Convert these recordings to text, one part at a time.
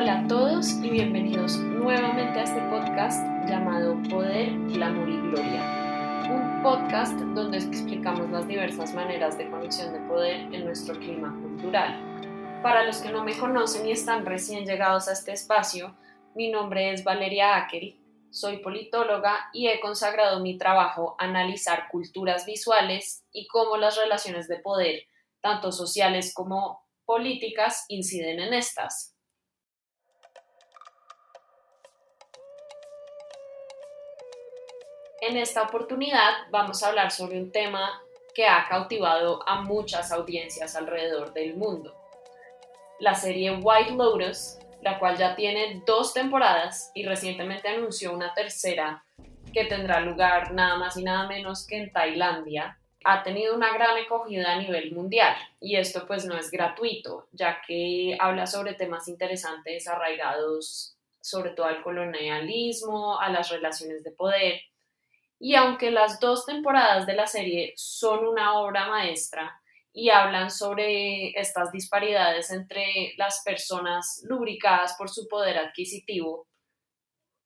Hola a todos y bienvenidos nuevamente a este podcast llamado Poder, Glamour y Gloria. Un podcast donde explicamos las diversas maneras de conexión de poder en nuestro clima cultural. Para los que no me conocen y están recién llegados a este espacio, mi nombre es Valeria Akel, soy politóloga y he consagrado mi trabajo a analizar culturas visuales y cómo las relaciones de poder, tanto sociales como políticas, inciden en estas. En esta oportunidad vamos a hablar sobre un tema que ha cautivado a muchas audiencias alrededor del mundo. La serie White Lotus, la cual ya tiene dos temporadas y recientemente anunció una tercera que tendrá lugar nada más y nada menos que en Tailandia, ha tenido una gran acogida a nivel mundial y esto pues no es gratuito, ya que habla sobre temas interesantes arraigados sobre todo al colonialismo, a las relaciones de poder y aunque las dos temporadas de la serie son una obra maestra y hablan sobre estas disparidades entre las personas lubricadas por su poder adquisitivo,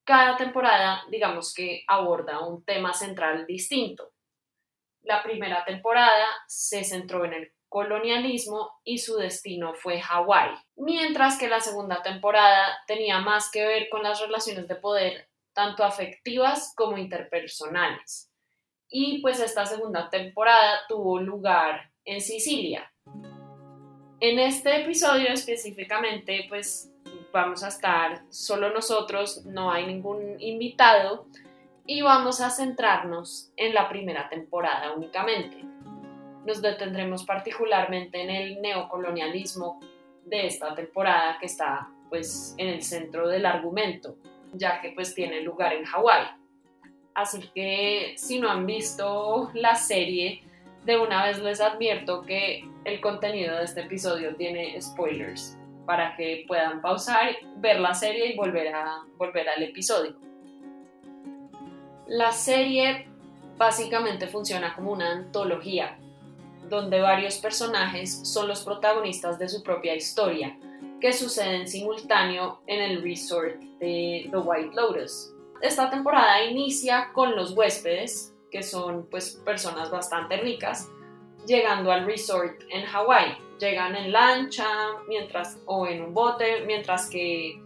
cada temporada, digamos que aborda un tema central distinto. La primera temporada se centró en el colonialismo y su destino fue Hawái, mientras que la segunda temporada tenía más que ver con las relaciones de poder tanto afectivas como interpersonales. Y pues esta segunda temporada tuvo lugar en Sicilia. En este episodio específicamente pues vamos a estar solo nosotros, no hay ningún invitado y vamos a centrarnos en la primera temporada únicamente. Nos detendremos particularmente en el neocolonialismo de esta temporada que está pues en el centro del argumento ya que pues tiene lugar en Hawái. Así que si no han visto la serie, de una vez les advierto que el contenido de este episodio tiene spoilers para que puedan pausar, ver la serie y volver, a, volver al episodio. La serie básicamente funciona como una antología, donde varios personajes son los protagonistas de su propia historia, que sucede en simultáneo en el resort de The White Lotus. Esta temporada inicia con los huéspedes, que son pues personas bastante ricas, llegando al resort en Hawái. Llegan en lancha mientras, o en un bote, mientras que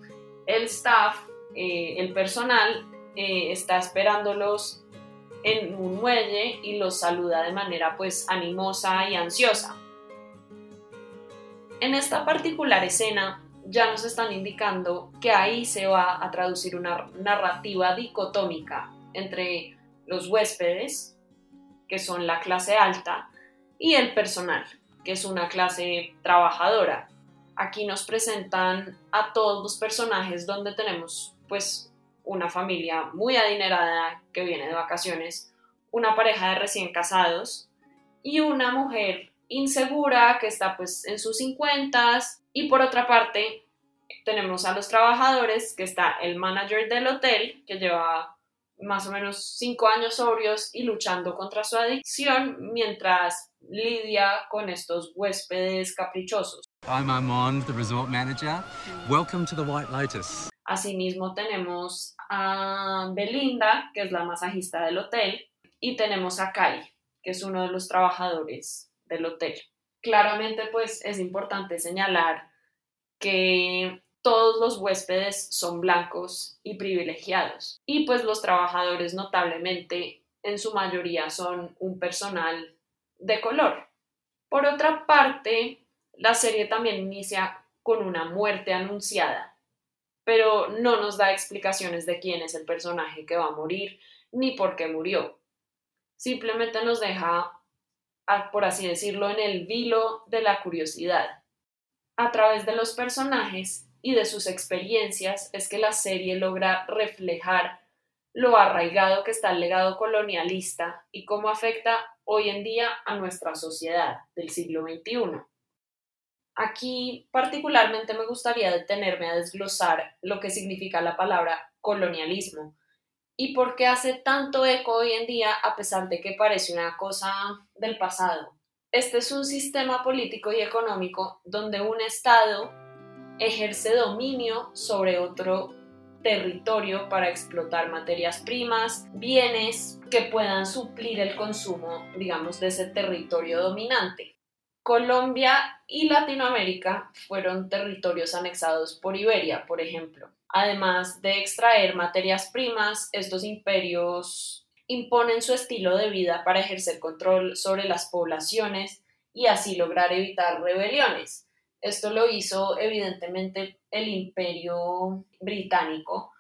el staff, eh, el personal, eh, está esperándolos en un muelle y los saluda de manera pues animosa y ansiosa. En esta particular escena ya nos están indicando que ahí se va a traducir una narrativa dicotómica entre los huéspedes, que son la clase alta, y el personal, que es una clase trabajadora. Aquí nos presentan a todos los personajes donde tenemos pues una familia muy adinerada que viene de vacaciones, una pareja de recién casados y una mujer insegura que está pues en sus 50 y por otra parte tenemos a los trabajadores que está el manager del hotel que lleva más o menos 5 años sobrios y luchando contra su adicción mientras lidia con estos huéspedes caprichosos. I'm Armand, the resort manager. Welcome to the White Lotus. Asimismo tenemos a Belinda, que es la masajista del hotel, y tenemos a Kai, que es uno de los trabajadores del hotel. Claramente, pues es importante señalar que todos los huéspedes son blancos y privilegiados y pues los trabajadores notablemente en su mayoría son un personal de color. Por otra parte, la serie también inicia con una muerte anunciada, pero no nos da explicaciones de quién es el personaje que va a morir ni por qué murió. Simplemente nos deja por así decirlo, en el vilo de la curiosidad. A través de los personajes y de sus experiencias es que la serie logra reflejar lo arraigado que está el legado colonialista y cómo afecta hoy en día a nuestra sociedad del siglo XXI. Aquí particularmente me gustaría detenerme a desglosar lo que significa la palabra colonialismo, y por qué hace tanto eco hoy en día a pesar de que parece una cosa del pasado. Este es un sistema político y económico donde un Estado ejerce dominio sobre otro territorio para explotar materias primas, bienes que puedan suplir el consumo, digamos, de ese territorio dominante. Colombia y Latinoamérica fueron territorios anexados por Iberia, por ejemplo. Además de extraer materias primas, estos imperios imponen su estilo de vida para ejercer control sobre las poblaciones y así lograr evitar rebeliones. Esto lo hizo evidentemente el imperio británico,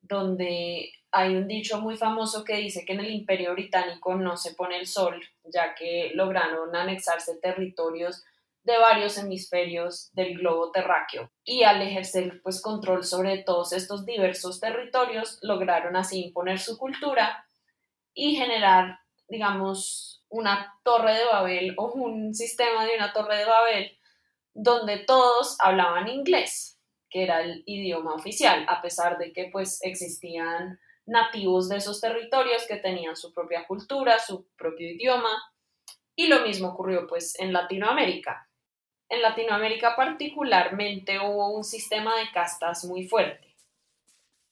donde hay un dicho muy famoso que dice que en el imperio británico no se pone el sol, ya que lograron anexarse territorios de varios hemisferios del globo terráqueo. Y al ejercer pues control sobre todos estos diversos territorios lograron así imponer su cultura y generar digamos una torre de Babel o un sistema de una torre de Babel donde todos hablaban inglés que era el idioma oficial a pesar de que pues existían nativos de esos territorios que tenían su propia cultura, su propio idioma. Y lo mismo ocurrió pues en Latinoamérica en Latinoamérica particularmente hubo un sistema de castas muy fuerte,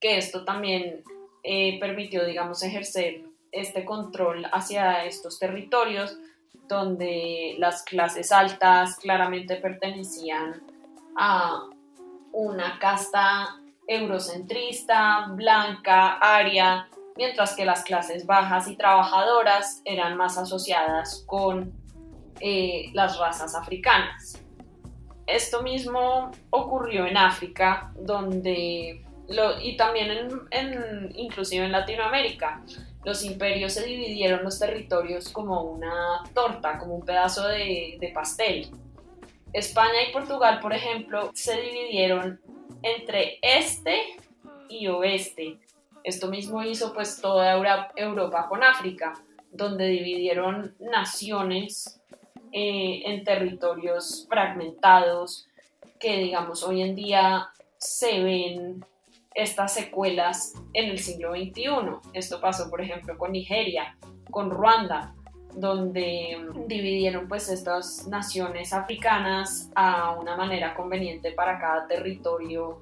que esto también eh, permitió, digamos, ejercer este control hacia estos territorios donde las clases altas claramente pertenecían a una casta eurocentrista, blanca, aria, mientras que las clases bajas y trabajadoras eran más asociadas con eh, las razas africanas. Esto mismo ocurrió en África, donde y también en, inclusive en Latinoamérica. Los imperios se dividieron los territorios como una torta, como un pedazo de, de pastel. España y Portugal, por ejemplo, se dividieron entre este y oeste. Esto mismo hizo pues toda Europa con África, donde dividieron naciones eh, en territorios fragmentados que digamos hoy en día se ven estas secuelas en el siglo XXI. Esto pasó por ejemplo con Nigeria, con Ruanda, donde dividieron pues estas naciones africanas a una manera conveniente para cada territorio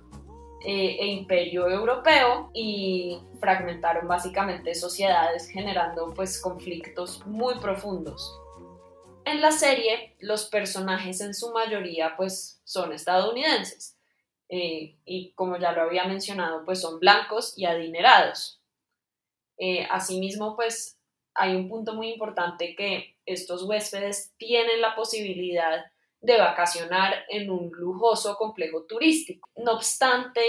eh, e imperio europeo y fragmentaron básicamente sociedades generando pues conflictos muy profundos. En la serie, los personajes en su mayoría pues son estadounidenses eh, y como ya lo había mencionado pues son blancos y adinerados. Eh, asimismo pues hay un punto muy importante que estos huéspedes tienen la posibilidad de vacacionar en un lujoso complejo turístico. No obstante,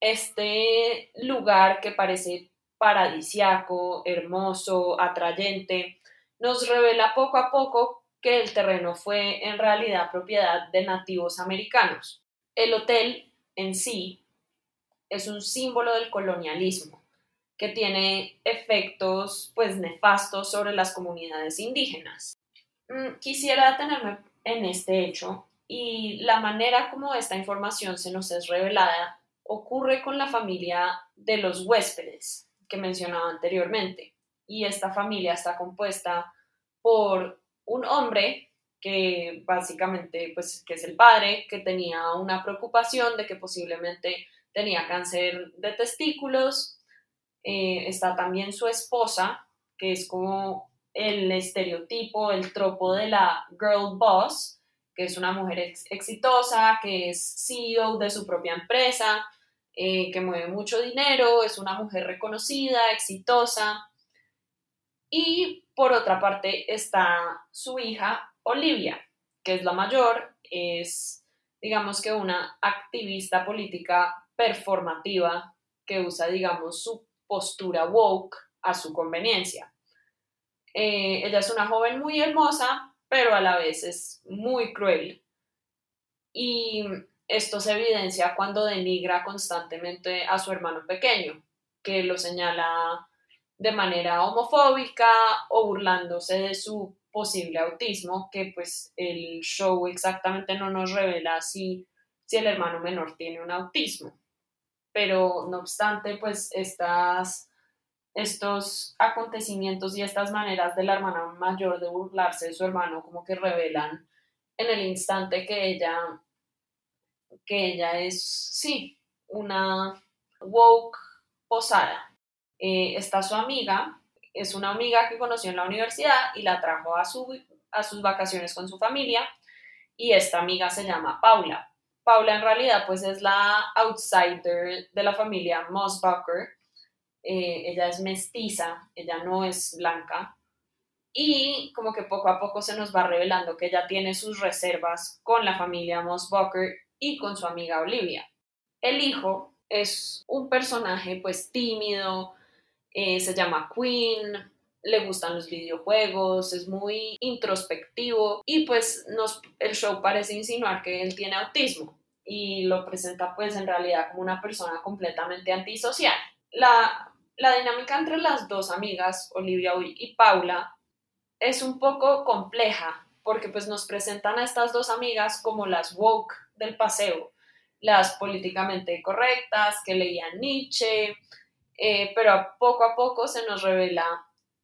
este lugar que parece paradisiaco, hermoso, atrayente, nos revela poco a poco que el terreno fue en realidad propiedad de nativos americanos. El hotel en sí es un símbolo del colonialismo que tiene efectos pues nefastos sobre las comunidades indígenas. Mm, quisiera detenerme en este hecho y la manera como esta información se nos es revelada ocurre con la familia de los huéspedes que mencionaba anteriormente y esta familia está compuesta por un hombre que básicamente, pues, que es el padre, que tenía una preocupación de que posiblemente tenía cáncer de testículos. Eh, está también su esposa, que es como el estereotipo, el tropo de la girl boss, que es una mujer exitosa, que es CEO de su propia empresa, eh, que mueve mucho dinero, es una mujer reconocida, exitosa. Y por otra parte está su hija Olivia, que es la mayor, es digamos que una activista política performativa que usa digamos su postura woke a su conveniencia. Eh, ella es una joven muy hermosa, pero a la vez es muy cruel. Y esto se evidencia cuando denigra constantemente a su hermano pequeño, que lo señala de manera homofóbica o burlándose de su posible autismo, que pues el show exactamente no nos revela si, si el hermano menor tiene un autismo. Pero no obstante, pues estas, estos acontecimientos y estas maneras de la hermana mayor de burlarse de su hermano como que revelan en el instante que ella que ella es, sí, una woke posada. Eh, está su amiga, es una amiga que conoció en la universidad y la trajo a, su, a sus vacaciones con su familia y esta amiga se llama Paula. Paula en realidad pues es la outsider de la familia Mossbacher. Eh, ella es mestiza, ella no es blanca, y como que poco a poco se nos va revelando que ella tiene sus reservas con la familia Mossbacher y con su amiga Olivia. El hijo es un personaje pues tímido, eh, se llama Queen, le gustan los videojuegos, es muy introspectivo y pues nos, el show parece insinuar que él tiene autismo y lo presenta pues en realidad como una persona completamente antisocial. La, la dinámica entre las dos amigas, Olivia y Paula, es un poco compleja porque pues nos presentan a estas dos amigas como las woke del paseo, las políticamente correctas que leían Nietzsche, eh, pero poco a poco se nos revela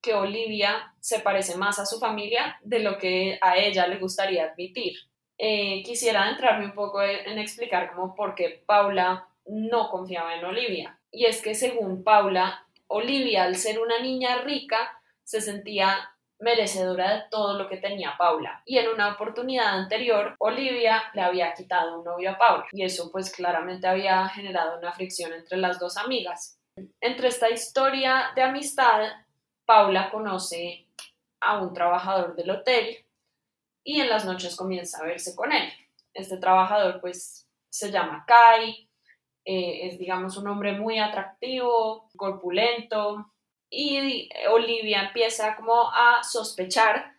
que Olivia se parece más a su familia de lo que a ella le gustaría admitir. Eh, quisiera adentrarme un poco en explicar cómo por qué Paula no confiaba en Olivia. Y es que según Paula, Olivia, al ser una niña rica, se sentía merecedora de todo lo que tenía Paula. Y en una oportunidad anterior, Olivia le había quitado un novio a Paula. Y eso pues claramente había generado una fricción entre las dos amigas. Entre esta historia de amistad, Paula conoce a un trabajador del hotel y en las noches comienza a verse con él. Este trabajador pues se llama Kai, eh, es digamos un hombre muy atractivo, corpulento, y Olivia empieza como a sospechar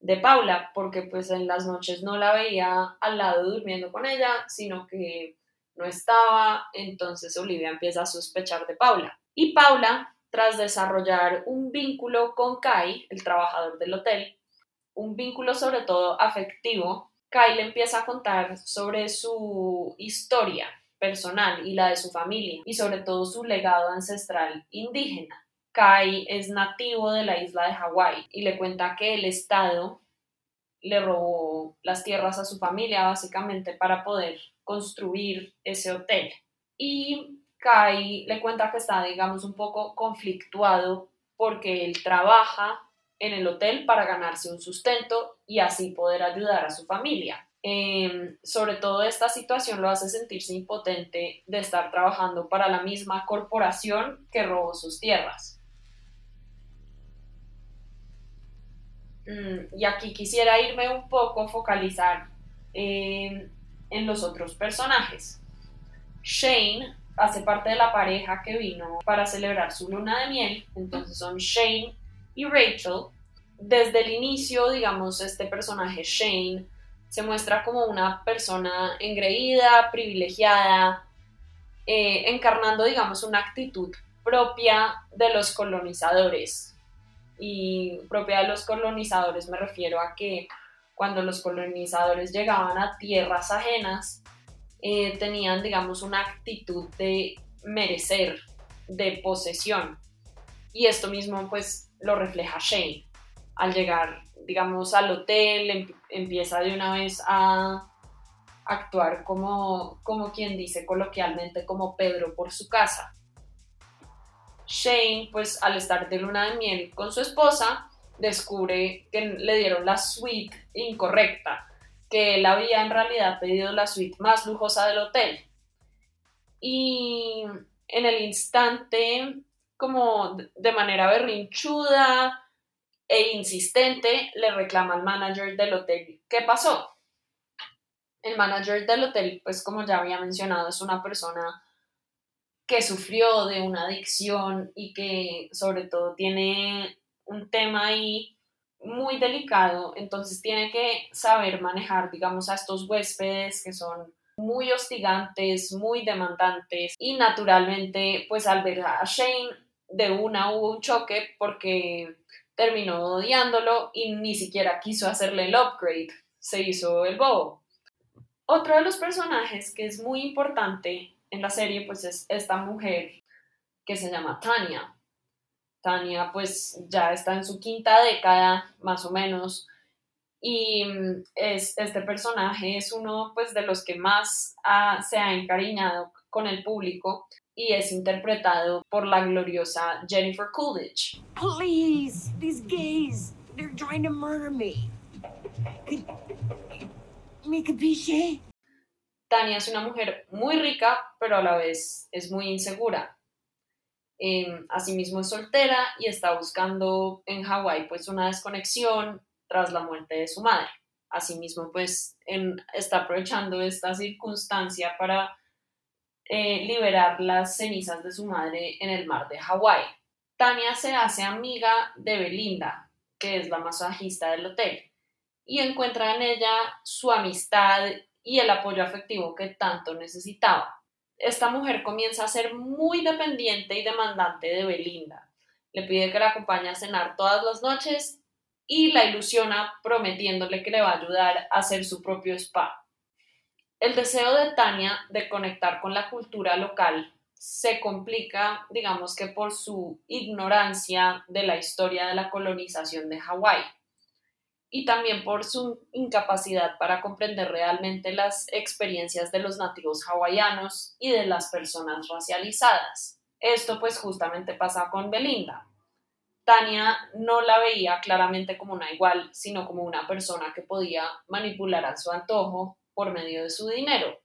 de Paula, porque pues en las noches no la veía al lado durmiendo con ella, sino que no estaba, entonces Olivia empieza a sospechar de Paula. Y Paula, tras desarrollar un vínculo con Kai, el trabajador del hotel, un vínculo sobre todo afectivo, Kai le empieza a contar sobre su historia personal y la de su familia, y sobre todo su legado ancestral indígena. Kai es nativo de la isla de Hawái y le cuenta que el Estado le robó las tierras a su familia básicamente para poder construir ese hotel. Y Kai le cuenta que está, digamos, un poco conflictuado porque él trabaja en el hotel para ganarse un sustento y así poder ayudar a su familia. Em, sobre todo esta situación lo hace sentirse impotente de estar trabajando para la misma corporación que robó sus tierras. Mm, y aquí quisiera irme un poco, focalizar en, los otros personajes. Shane hace parte de la pareja que vino para celebrar su luna de miel, entonces son Shane y Rachel. Desde el inicio, digamos, este personaje Shane se muestra como una persona engreída, privilegiada, eh, encarnando, digamos, una actitud propia de los colonizadores, y propia de los colonizadores me refiero a que cuando los colonizadores llegaban a tierras ajenas, eh, tenían, digamos, una actitud de merecer, de posesión. Y esto mismo, pues, lo refleja Shane. Al llegar, digamos, al hotel, em, empieza de una vez a actuar como, como quien dice coloquialmente, como Pedro por su casa. Shane, pues al estar de luna de miel con su esposa, descubre que le dieron la suite incorrecta, que él había en realidad pedido la suite más lujosa del hotel. Y en el instante, como de manera berrinchuda e insistente, le reclama al manager del hotel qué pasó. El manager del hotel, pues como ya había mencionado, es una persona que sufrió de una adicción y que sobre todo tiene un tema ahí muy delicado, entonces tiene que saber manejar, digamos, a estos huéspedes que son muy hostigantes, muy demandantes y naturalmente, pues al ver a Shane de una hubo un choque porque terminó odiándolo y ni siquiera quiso hacerle el upgrade, se hizo el bobo. Otro de los personajes que es muy importante en la serie pues es esta mujer que se llama Tania. Tania pues ya está en su quinta década más o menos y mm, es, este personaje es uno pues de los que más se ha encariñado con el público y es interpretado por la gloriosa Jennifer Coolidge. Please, these gays, they're trying to murder me. ¿Me capisce? Tania es una mujer muy rica, pero a la vez es muy insegura. Em, asimismo es soltera y está buscando en Hawái pues una desconexión tras la muerte de su madre. Asimismo pues está aprovechando esta circunstancia para eh, liberar las cenizas de su madre en el mar de Hawái. Tania se hace amiga de Belinda, que es la masajista del hotel, y encuentra en ella su amistad y el apoyo afectivo que tanto necesitaba. Esta mujer comienza a ser muy dependiente y demandante de Belinda. Le pide que la acompañe a cenar todas las noches y la ilusiona prometiéndole que le va a ayudar a hacer su propio spa. El deseo de Tania de conectar con la cultura local se complica, digamos que por su ignorancia de la historia de la colonización de Hawái y también por su incapacidad para comprender realmente las experiencias de los nativos hawaianos y de las personas racializadas. Esto pues justamente pasa con Belinda. Tania no la veía claramente como una igual, sino como una persona que podía manipular a su antojo por medio de su dinero.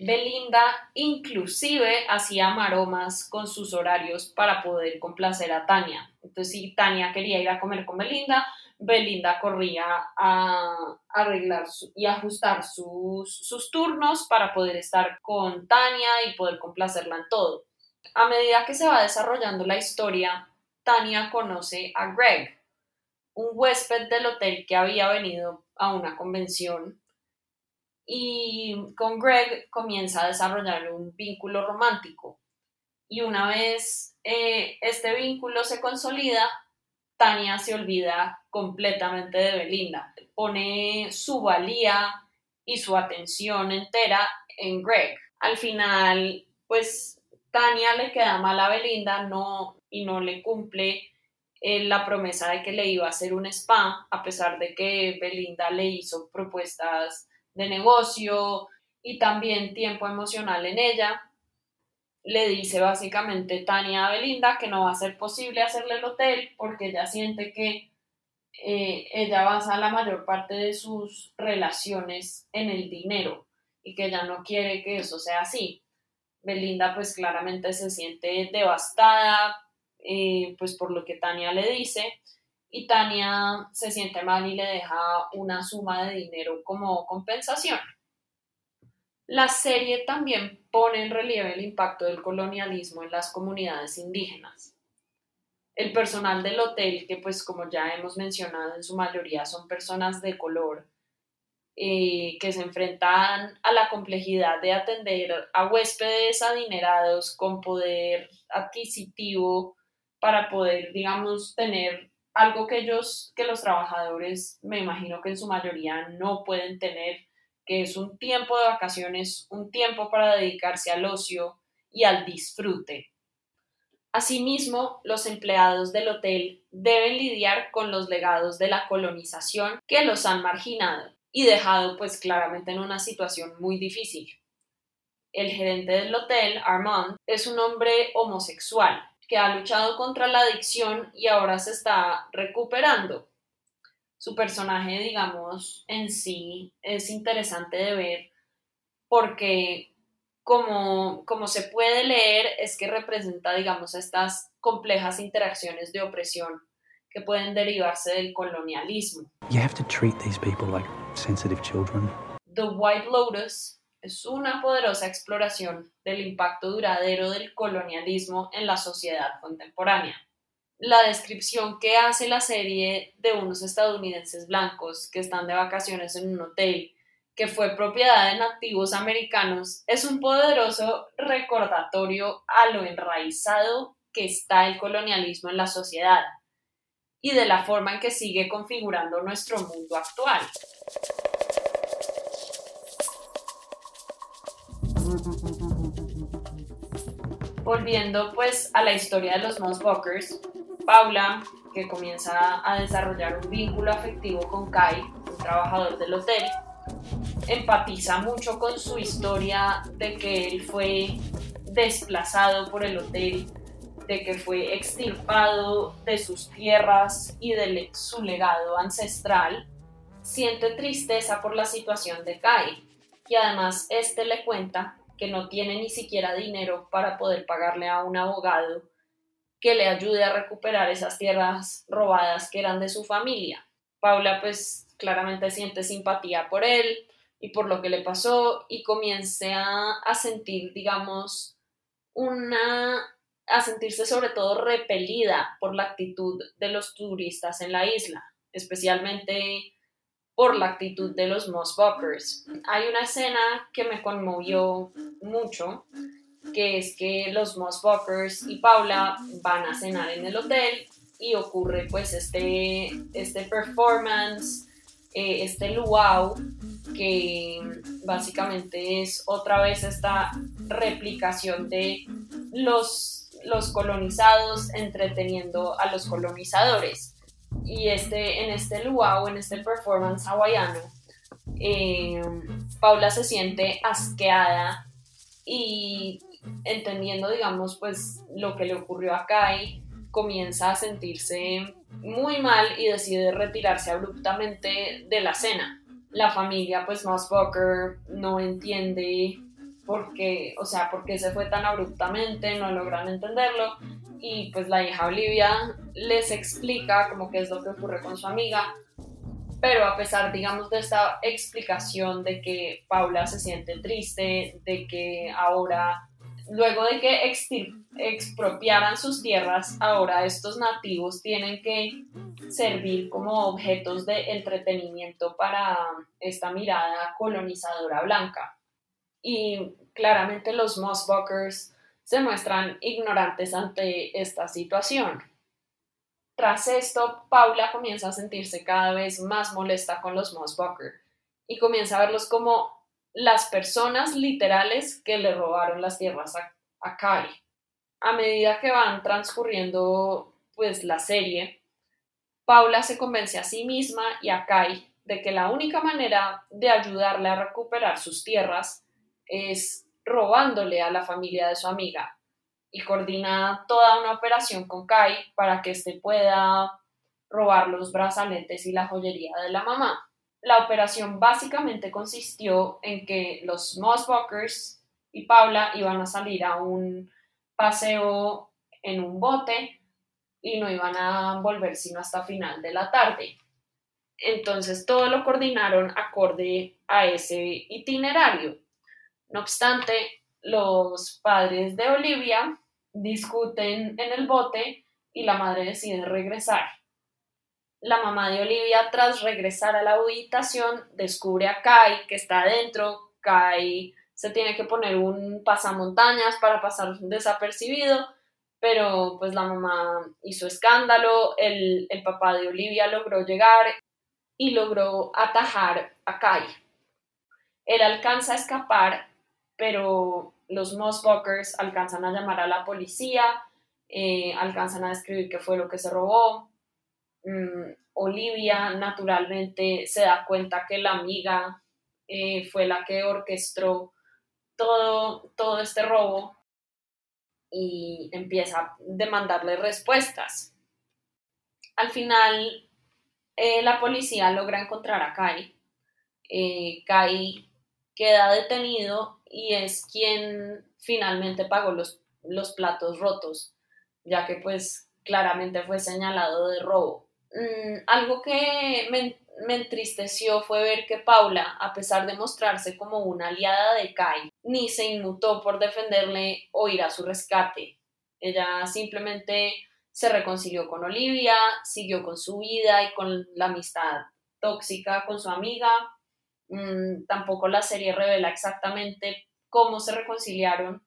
Belinda inclusive hacía maromas con sus horarios para poder complacer a Tania. Entonces, si Tania quería ir a comer con Belinda, Belinda corría a arreglar y ajustar sus, sus turnos para poder estar con Tania y poder complacerla en todo. A medida que se va desarrollando la historia, Tania conoce a Greg, un huésped del hotel que había venido a una convención y con Greg comienza a desarrollar un vínculo romántico. Y una vez eh, este vínculo se consolida, Tania se olvida completamente de Belinda, pone su valía y su atención entera en Greg. Al final, pues Tania le queda mal a Belinda no, y no le cumple eh, la promesa de que le iba a hacer un spa, a pesar de que Belinda le hizo propuestas de negocio y también tiempo emocional en ella. Le dice básicamente Tania a Belinda que no va a ser posible hacerle el hotel porque ella siente que eh, ella basa la mayor parte de sus relaciones en el dinero y que ella no quiere que eso sea así. Belinda pues claramente se siente devastada eh, pues por lo que Tania le dice y Tania se siente mal y le deja una suma de dinero como compensación. La serie también pone en relieve el impacto del colonialismo en las comunidades indígenas. El personal del hotel, que pues como ya hemos mencionado en su mayoría son personas de color, eh, que se enfrentan a la complejidad de atender a huéspedes adinerados con poder adquisitivo para poder, digamos, tener algo que ellos, que los trabajadores, me imagino que en su mayoría no pueden tener, que es un tiempo de vacaciones, un tiempo para dedicarse al ocio y al disfrute. Asimismo, los empleados del hotel deben lidiar con los legados de la colonización que los han marginado y dejado pues claramente en una situación muy difícil. El gerente del hotel, Armand, es un hombre homosexual que ha luchado contra la adicción y ahora se está recuperando. Su personaje, digamos, en sí es interesante de ver porque como, como se puede leer es que representa, digamos, estas complejas interacciones de opresión que pueden derivarse del colonialismo. You have to treat these people like sensitive children. The White Lotus es una poderosa exploración del impacto duradero del colonialismo en la sociedad contemporánea. La descripción que hace la serie de unos estadounidenses blancos que están de vacaciones en un hotel que fue propiedad de nativos americanos es un poderoso recordatorio a lo enraizado que está el colonialismo en la sociedad y de la forma en que sigue configurando nuestro mundo actual. Volviendo pues a la historia de los Mossbuckers, Paula, que comienza a desarrollar un vínculo afectivo con Kai, un trabajador del hotel. Empatiza mucho con su historia de que él fue desplazado por el hotel, de que fue extirpado de sus tierras y de su legado ancestral. Siente tristeza por la situación de Kai y además este le cuenta que no tiene ni siquiera dinero para poder pagarle a un abogado que le ayude a recuperar esas tierras robadas que eran de su familia. Paula pues claramente siente simpatía por él y por lo que le pasó y comienza a sentir, digamos, una a sentirse sobre todo repelida por la actitud de los turistas en la isla, especialmente por la actitud de los Mossbuckers. Hay una escena que me conmovió mucho, que es que los Mossbuckers y Paula van a cenar en el hotel y ocurre pues este, este performance, eh, este luau, que básicamente es otra vez esta replicación de los, los colonizados entreteniendo a los colonizadores. Y este, en este luau, en este performance hawaiano, eh, Paula se siente asqueada y entendiendo, digamos, pues lo que le ocurrió a Kai, comienza a sentirse muy mal y decide retirarse abruptamente de la cena. La familia, pues, Mossbucker no entiende por qué, o sea, por qué se fue tan abruptamente, no logran entenderlo y pues la hija Olivia les explica como qué es lo que ocurre con su amiga, pero a pesar, digamos, de esta explicación de que Paula se siente triste, de que ahora, luego de que expropiaran sus tierras, ahora estos nativos tienen que servir como objetos de entretenimiento para esta mirada colonizadora blanca. Y claramente los Mossbuckers se muestran ignorantes ante esta situación. Tras esto, Paula comienza a sentirse cada vez más molesta con los Mossbucker y comienza a verlos como las personas literales que le robaron las tierras a, Kai. A medida que van transcurriendo pues la serie, Paula se convence a sí misma y a Kai de que la única manera de ayudarle a recuperar sus tierras es robándole a la familia de su amiga y coordina toda una operación con Kai para que éste pueda robar los brazaletes y la joyería de la mamá. La operación básicamente consistió en que los Mossbuckers y Paula iban a salir a un paseo en un bote y no iban a volver sino hasta final de la tarde. Entonces todo lo coordinaron acorde a ese itinerario. No obstante, los padres de Olivia discuten en el bote y la madre decide regresar. La mamá de Olivia, tras regresar a la habitación, descubre a Kai que está adentro. Kai se tiene que poner un pasamontañas para pasar desapercibido, pero pues la mamá hizo escándalo, el, el papá de Olivia logró llegar y logró atajar a Kai. Él alcanza a escapar pero los Mossbuckers alcanzan a llamar a la policía, eh, alcanzan a describir qué fue lo que se robó. Mm, Olivia naturalmente se da cuenta que la amiga eh, fue la que orquestó todo, todo este robo y empieza a demandarle respuestas. Al final, eh, la policía logra encontrar a Kai. Kai queda detenido y es quien finalmente pagó los, los platos rotos, ya que pues claramente fue señalado de robo. Mm, algo que me, me, entristeció fue ver que Paula, a pesar de mostrarse como una aliada de Kai, ni se inmutó por defenderle o ir a su rescate. Ella simplemente se reconcilió con Olivia, siguió con su vida y con la amistad tóxica con su amiga, Mm, tampoco la serie revela exactamente cómo se reconciliaron,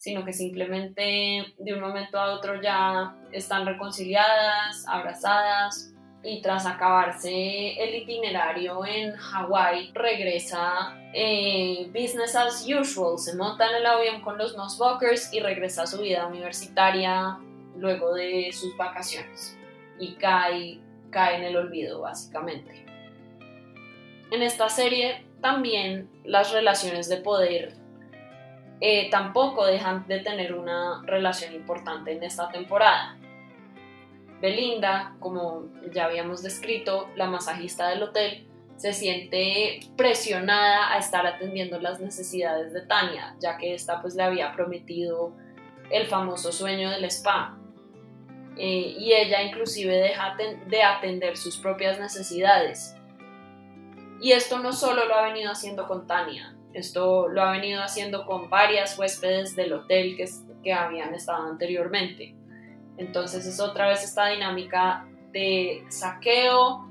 sino que simplemente de un momento a otro ya están reconciliadas, abrazadas y tras acabarse el itinerario en Hawái regresa eh, business as usual, se monta en el avión con los Nosbuckers y regresa a su vida universitaria luego de sus vacaciones. y cae, cae en el olvido básicamente. En esta serie también las relaciones de poder eh, tampoco dejan de tener una relación importante en esta temporada. Belinda, como ya habíamos descrito, la masajista del hotel, se siente presionada a estar atendiendo las necesidades de Tania, ya que esta pues le había prometido el famoso sueño del spa. Eh, y ella inclusive deja de atender sus propias necesidades. Y esto no solo lo ha venido haciendo con Tania, esto lo ha venido haciendo con varias huéspedes del hotel que, que habían estado anteriormente. Entonces es otra vez esta dinámica de saqueo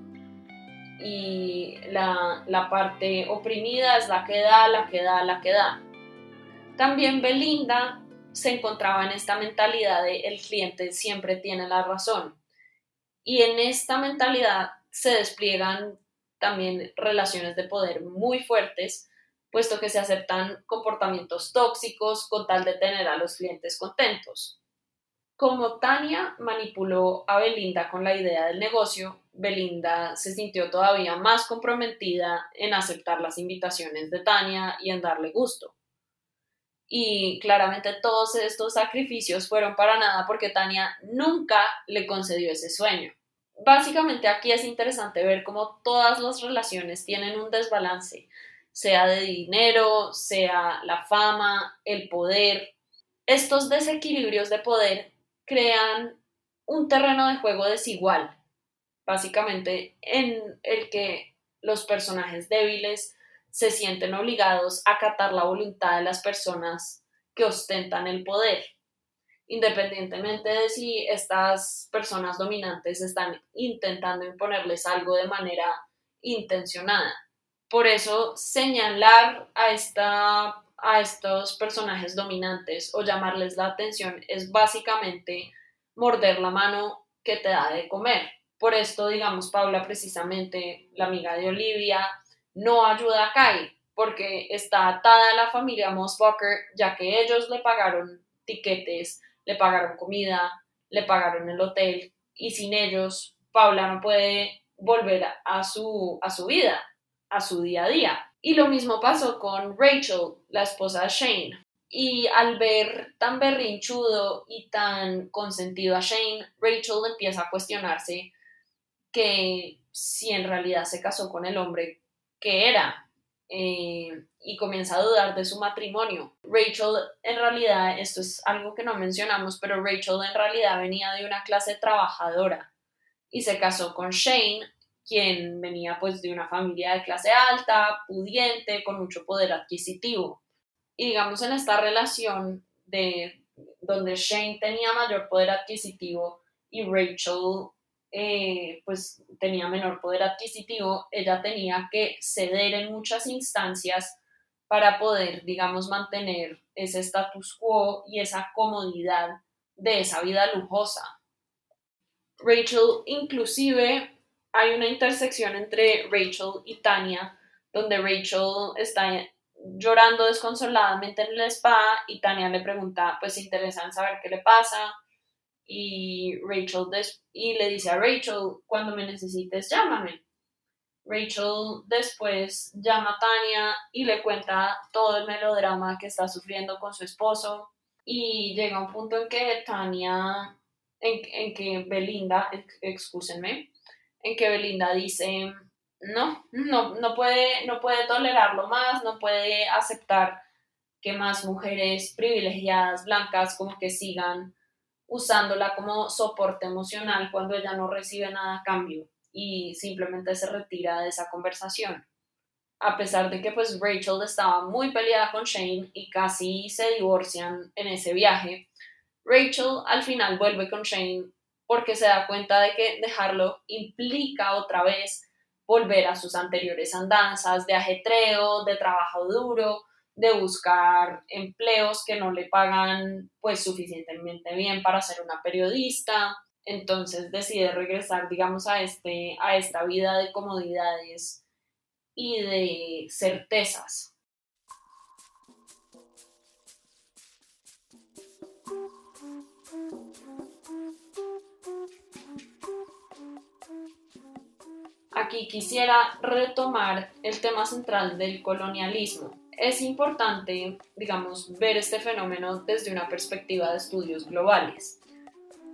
y la, la, parte oprimida es la que da, la que da, la que da. También Belinda se encontraba en esta mentalidad de el cliente siempre tiene la razón. Y en esta mentalidad se despliegan también relaciones de poder muy fuertes, puesto que se aceptan comportamientos tóxicos con tal de tener a los clientes contentos. Como Tania manipuló a Belinda con la idea del negocio, Belinda se sintió todavía más comprometida en aceptar las invitaciones de Tania y en darle gusto. Y claramente todos estos sacrificios fueron para nada porque Tania nunca le concedió ese sueño. Básicamente aquí es interesante ver cómo todas las relaciones tienen un desbalance, sea de dinero, sea la fama, el poder. Estos desequilibrios de poder crean un terreno de juego desigual, básicamente en el que los personajes débiles se sienten obligados a acatar la voluntad de las personas que ostentan el poder, independientemente de si estas personas dominantes están intentando imponerles algo de manera intencionada. Por eso señalar a, esta, a estos personajes dominantes o llamarles la atención es básicamente morder la mano que te da de comer. Por esto, digamos, Paula, precisamente la amiga de Olivia, no ayuda a Kai porque está atada a la familia Mossbucker, ya que ellos le pagaron tiquetes, le pagaron comida, le pagaron el hotel y sin ellos Paula no puede volver a su, a su vida, a su día a día. Y lo mismo pasó con Rachel, la esposa de Shane. Y al ver tan berrinchudo y tan consentido a Shane, Rachel empieza a cuestionarse que si en realidad se casó con el hombre que era eh, y comienza a dudar de su matrimonio. Rachel en realidad, esto es algo que no mencionamos, pero Rachel en realidad venía de una clase trabajadora y se casó con Shane, quien venía pues de una familia de clase alta, pudiente, con mucho poder adquisitivo. Y digamos en esta relación de donde Shane tenía mayor poder adquisitivo y Rachel eh, pues tenía menor poder adquisitivo, ella tenía que ceder en muchas instancias para poder, digamos, mantener ese status quo y esa comodidad de esa vida lujosa. Rachel, inclusive, hay una intersección entre Rachel y Tania, donde Rachel está llorando desconsoladamente en el spa y Tania le pregunta, pues interesa en saber qué le pasa y Rachel y le dice a Rachel, cuando me necesites, llámame. Rachel después llama a Tania y le cuenta todo el melodrama que está sufriendo con su esposo y llega un punto en que Tania, en, que Belinda, excúsenme, en que Belinda dice, no, no, no, puede, no puede tolerarlo más, no puede aceptar que más mujeres privilegiadas, blancas, como que sigan usándola como soporte emocional cuando ella no recibe nada a cambio y simplemente se retira de esa conversación. A pesar de que pues Rachel estaba muy peleada con Shane y casi se divorcian en ese viaje, Rachel al final vuelve con Shane porque se da cuenta de que dejarlo implica otra vez volver a sus anteriores andanzas de ajetreo, de trabajo duro, de buscar empleos que no le pagan pues suficientemente bien para ser una periodista. Entonces decide regresar, digamos, a, este, a esta vida de comodidades y de certezas. Aquí quisiera retomar el tema central del colonialismo. Es importante, digamos, ver este fenómeno desde una perspectiva de estudios globales,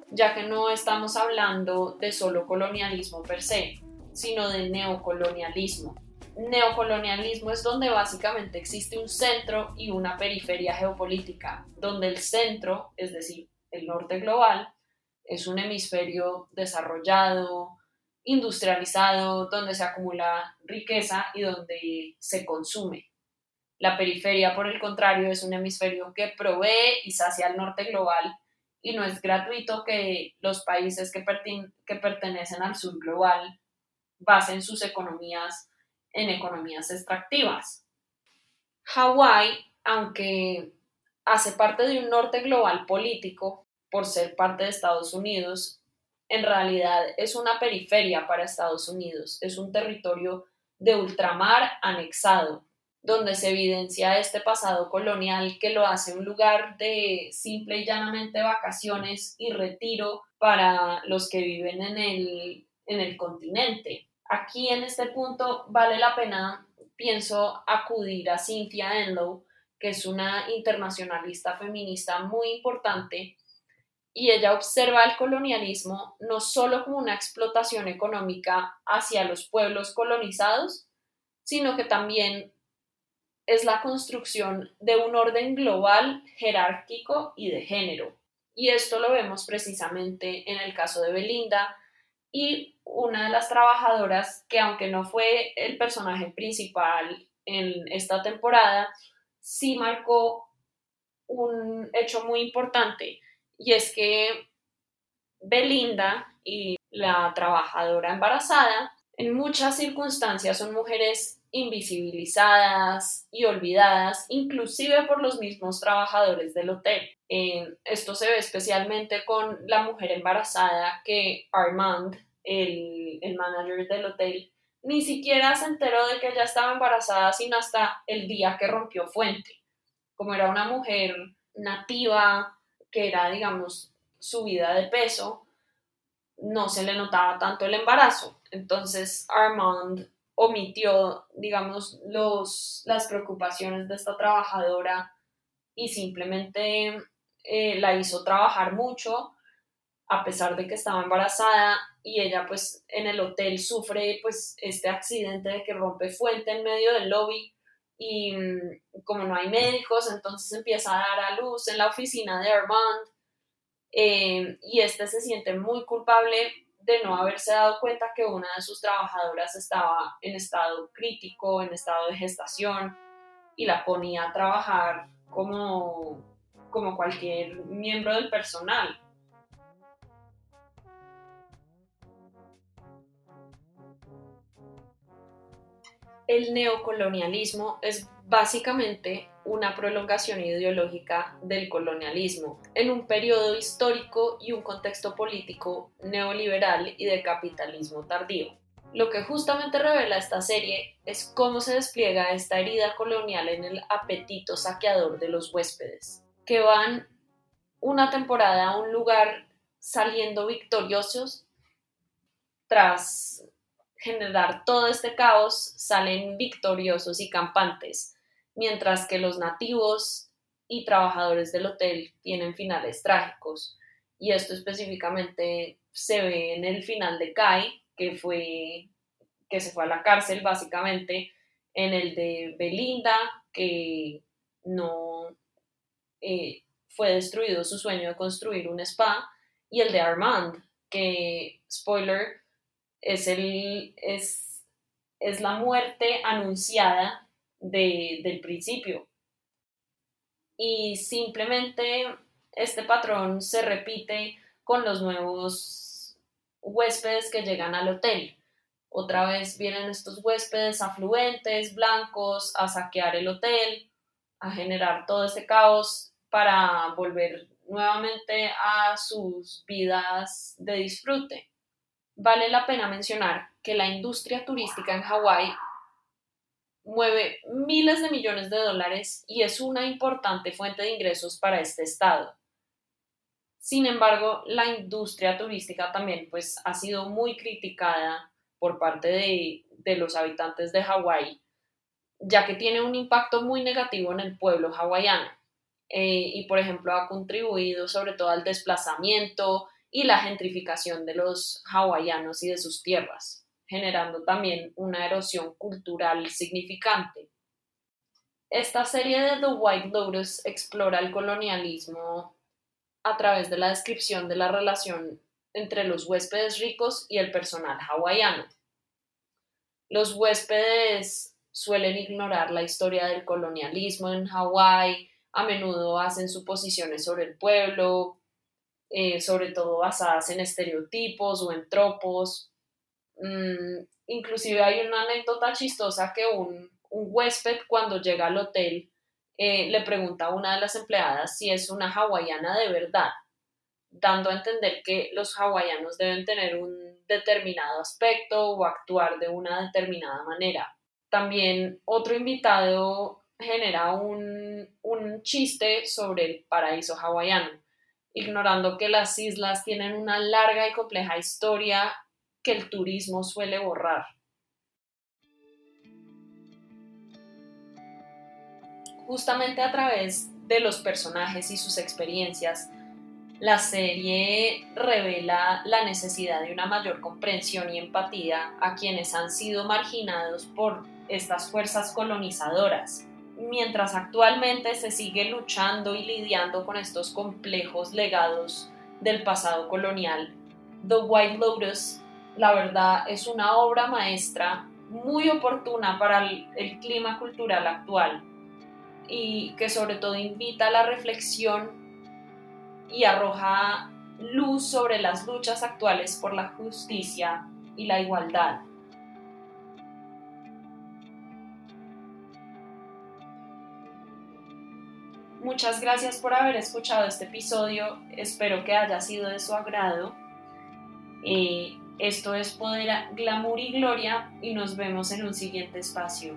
ya que no estamos hablando de solo colonialismo per se, sino de neocolonialismo. Neocolonialismo es donde básicamente existe un centro y una periferia geopolítica, donde el centro, es decir, el norte global, es un hemisferio desarrollado, industrializado, donde se acumula riqueza y donde se consume. La periferia, por el contrario, es un hemisferio que provee y sacia al norte global y no es gratuito que los países que, pertenecen al sur global basen sus economías en economías extractivas. Hawái, aunque hace parte de un norte global político por ser parte de Estados Unidos, en realidad es una periferia para Estados Unidos, es un territorio de ultramar anexado, donde se evidencia este pasado colonial que lo hace un lugar de simple y llanamente vacaciones y retiro para los que viven en el, en el continente. Aquí en este punto vale la pena, pienso, acudir a Cynthia Enlow, que es una internacionalista feminista muy importante, y ella observa el colonialismo no solo como una explotación económica hacia los pueblos colonizados, sino que también es la construcción de un orden global, jerárquico y de género. Y esto lo vemos precisamente en el caso de Belinda, y una de las trabajadoras que aunque no fue el personaje principal en esta temporada, sí marcó un hecho muy importante y es que Belinda y la trabajadora embarazada en muchas circunstancias son mujeres invisibilizadas y olvidadas, inclusive por los mismos trabajadores del hotel. Eh, esto se ve especialmente con la mujer embarazada que Armand, el, el manager del hotel, ni siquiera se enteró de que ella estaba embarazada sino hasta el día que rompió fuente. Como era una mujer nativa, que era, digamos, subida de peso, no se le notaba tanto el embarazo. Entonces Armand omitió, digamos, los, las preocupaciones de esta trabajadora y simplemente eh, la hizo trabajar mucho a pesar de que estaba embarazada y ella pues en el hotel sufre pues este accidente de que rompe fuente en medio del lobby y mm, como no hay médicos entonces empieza a dar a luz en la oficina de Armand eh, y este se siente muy culpable de no haberse dado cuenta que una de sus trabajadoras estaba en estado crítico, en estado de gestación, y la ponía a trabajar como, como cualquier miembro del personal. El neocolonialismo es básicamente una prolongación ideológica del colonialismo en un periodo histórico y un contexto político neoliberal y de capitalismo tardío. Lo que justamente revela esta serie es cómo se despliega esta herida colonial en el apetito saqueador de los huéspedes, que van una temporada a un lugar saliendo victoriosos tras generar todo este caos, salen victoriosos y campantes mientras que los nativos y trabajadores del hotel tienen finales trágicos. Y esto específicamente se ve en el final de Kai, que fue que se fue a la cárcel básicamente, en el de Belinda, que no eh, fue destruido su sueño de construir un spa, y el de Armand, que, spoiler, es, el, es, es la muerte anunciada del principio. Y simplemente este patrón se repite con los nuevos huéspedes que llegan al hotel. Otra vez vienen estos huéspedes afluentes, blancos, a saquear el hotel, a generar todo este caos para volver nuevamente a sus vidas de disfrute. Vale la pena mencionar que la industria turística en Hawái mueve miles de millones de dólares y es una importante fuente de ingresos para este estado. Sin embargo, la industria turística también pues, ha sido muy criticada por parte de, de los habitantes de Hawái, ya que tiene un impacto muy negativo en el pueblo hawaiano. Eh, y, por ejemplo, ha contribuido sobre todo al desplazamiento y la gentrificación de los hawaianos y de sus tierras, generando también una erosión cultural significante. Esta serie de The White Lotus explora el colonialismo a través de la descripción de la relación entre los huéspedes ricos y el personal hawaiano. Los huéspedes suelen ignorar la historia del colonialismo en Hawái, a menudo hacen suposiciones sobre el pueblo, eh, sobre todo basadas en estereotipos o en tropos. Mm, inclusive hay una anécdota chistosa que un, huésped cuando llega al hotel eh, le pregunta a una de las empleadas si es una hawaiana de verdad, dando a entender que los hawaianos deben tener un determinado aspecto o actuar de una determinada manera. También otro invitado genera un, un chiste sobre el paraíso hawaiano, ignorando que las islas tienen una larga y compleja historia que el turismo suele borrar. Justamente a través de los personajes y sus experiencias, la serie revela la necesidad de una mayor comprensión y empatía a quienes han sido marginados por estas fuerzas colonizadoras mientras actualmente se sigue luchando y lidiando con estos complejos legados del pasado colonial, The White Lotus, la verdad, es una obra maestra muy oportuna para el, clima cultural actual y que sobre todo invita a la reflexión y arroja luz sobre las luchas actuales por la justicia y la igualdad. Muchas gracias por haber escuchado este episodio. Espero que haya sido de su agrado. Eh, esto es Poder, Glamour y Gloria y nos vemos en un siguiente espacio.